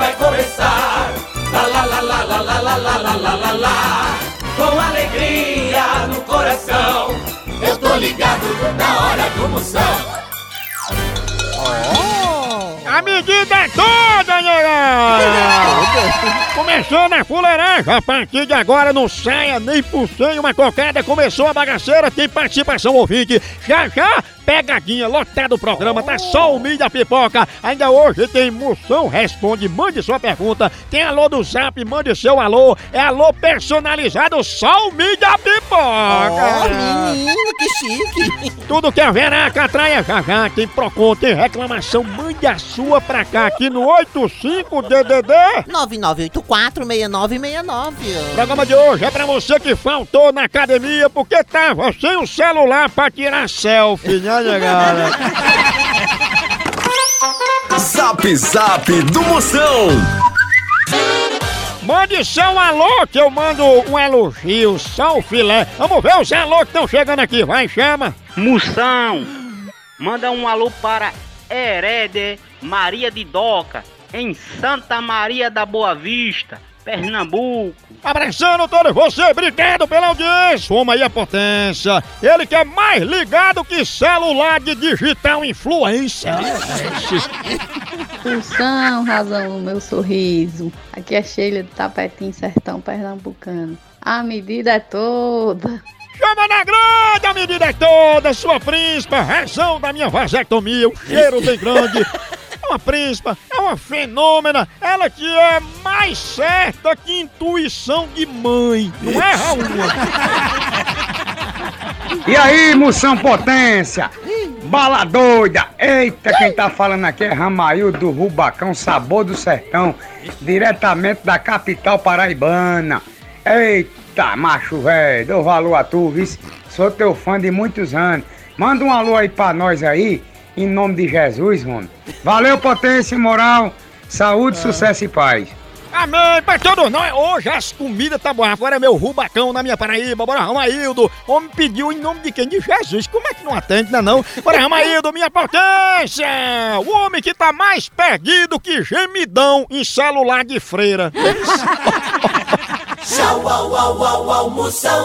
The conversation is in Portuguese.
vai começar. Lá lá lá lá lá lá lá lá lá lá lá lá. Com alegria no coração, eu tô ligado na hora do Moção. A medida é toda, nega! Começando a fuleiragem, a partir de agora não saia nem por cem uma cocada, começou a bagaceira, tem participação ouvinte, já já, pegadinha, lotado o programa, tá só o mídia pipoca, ainda hoje tem moção, responde, mande sua pergunta, tem alô do zap, mande seu alô, é alô personalizado, só o mídia pipoca! Ó, menino, que chique. Tudo que a Veraca atraia já já, tem Procon, tem reclamação, mande a sua pra cá aqui no 85DDD. 9984-6969. O programa de hoje é pra você que faltou na academia porque tava sem o celular pra tirar selfie, né, negada? Zap Zap do Moção. Mande só um alô que eu mando um elogio, só o filé. Vamos ver os alô que estão chegando aqui, vai, chama. Moção, manda um alô para Herede Maria de Doca, em Santa Maria da Boa Vista, Pernambuco. Abraçando todos vocês, obrigado pela audiência. Vamos aí a potência. Ele que é mais ligado que celular de digital influencer. Função, razão no meu sorriso. Aqui é Sheila do Tapetinho Sertão Pernambucano. A medida é toda. Chama na grande, a medida é toda, sua príncipa, razão da minha vasectomia, o cheiro bem grande. É uma príncipa, é uma fenômena, ela que é mais certa que intuição de mãe, não erra uma. E aí, moção potência? Bala doida! Eita, quem tá falando aqui é Ramail do Rubacão Sabor do Sertão, diretamente da capital paraibana. Eita, macho velho, dou valor a tu, vice. Sou teu fã de muitos anos. Manda um alô aí pra nós aí, em nome de Jesus, mano. Valeu, potência e moral, saúde, sucesso e paz. Amém, pra todos nós. Hoje as comidas tá boas. Agora é meu rubacão na minha Paraíba. Bora, Ramaildo. Homem pediu em nome de quem? De Jesus. Como é que não atende, não? não? Bora, Ramaildo, minha potência. O homem que tá mais perdido que gemidão em celular de freira. Tchau, au, au, au, au, Moção.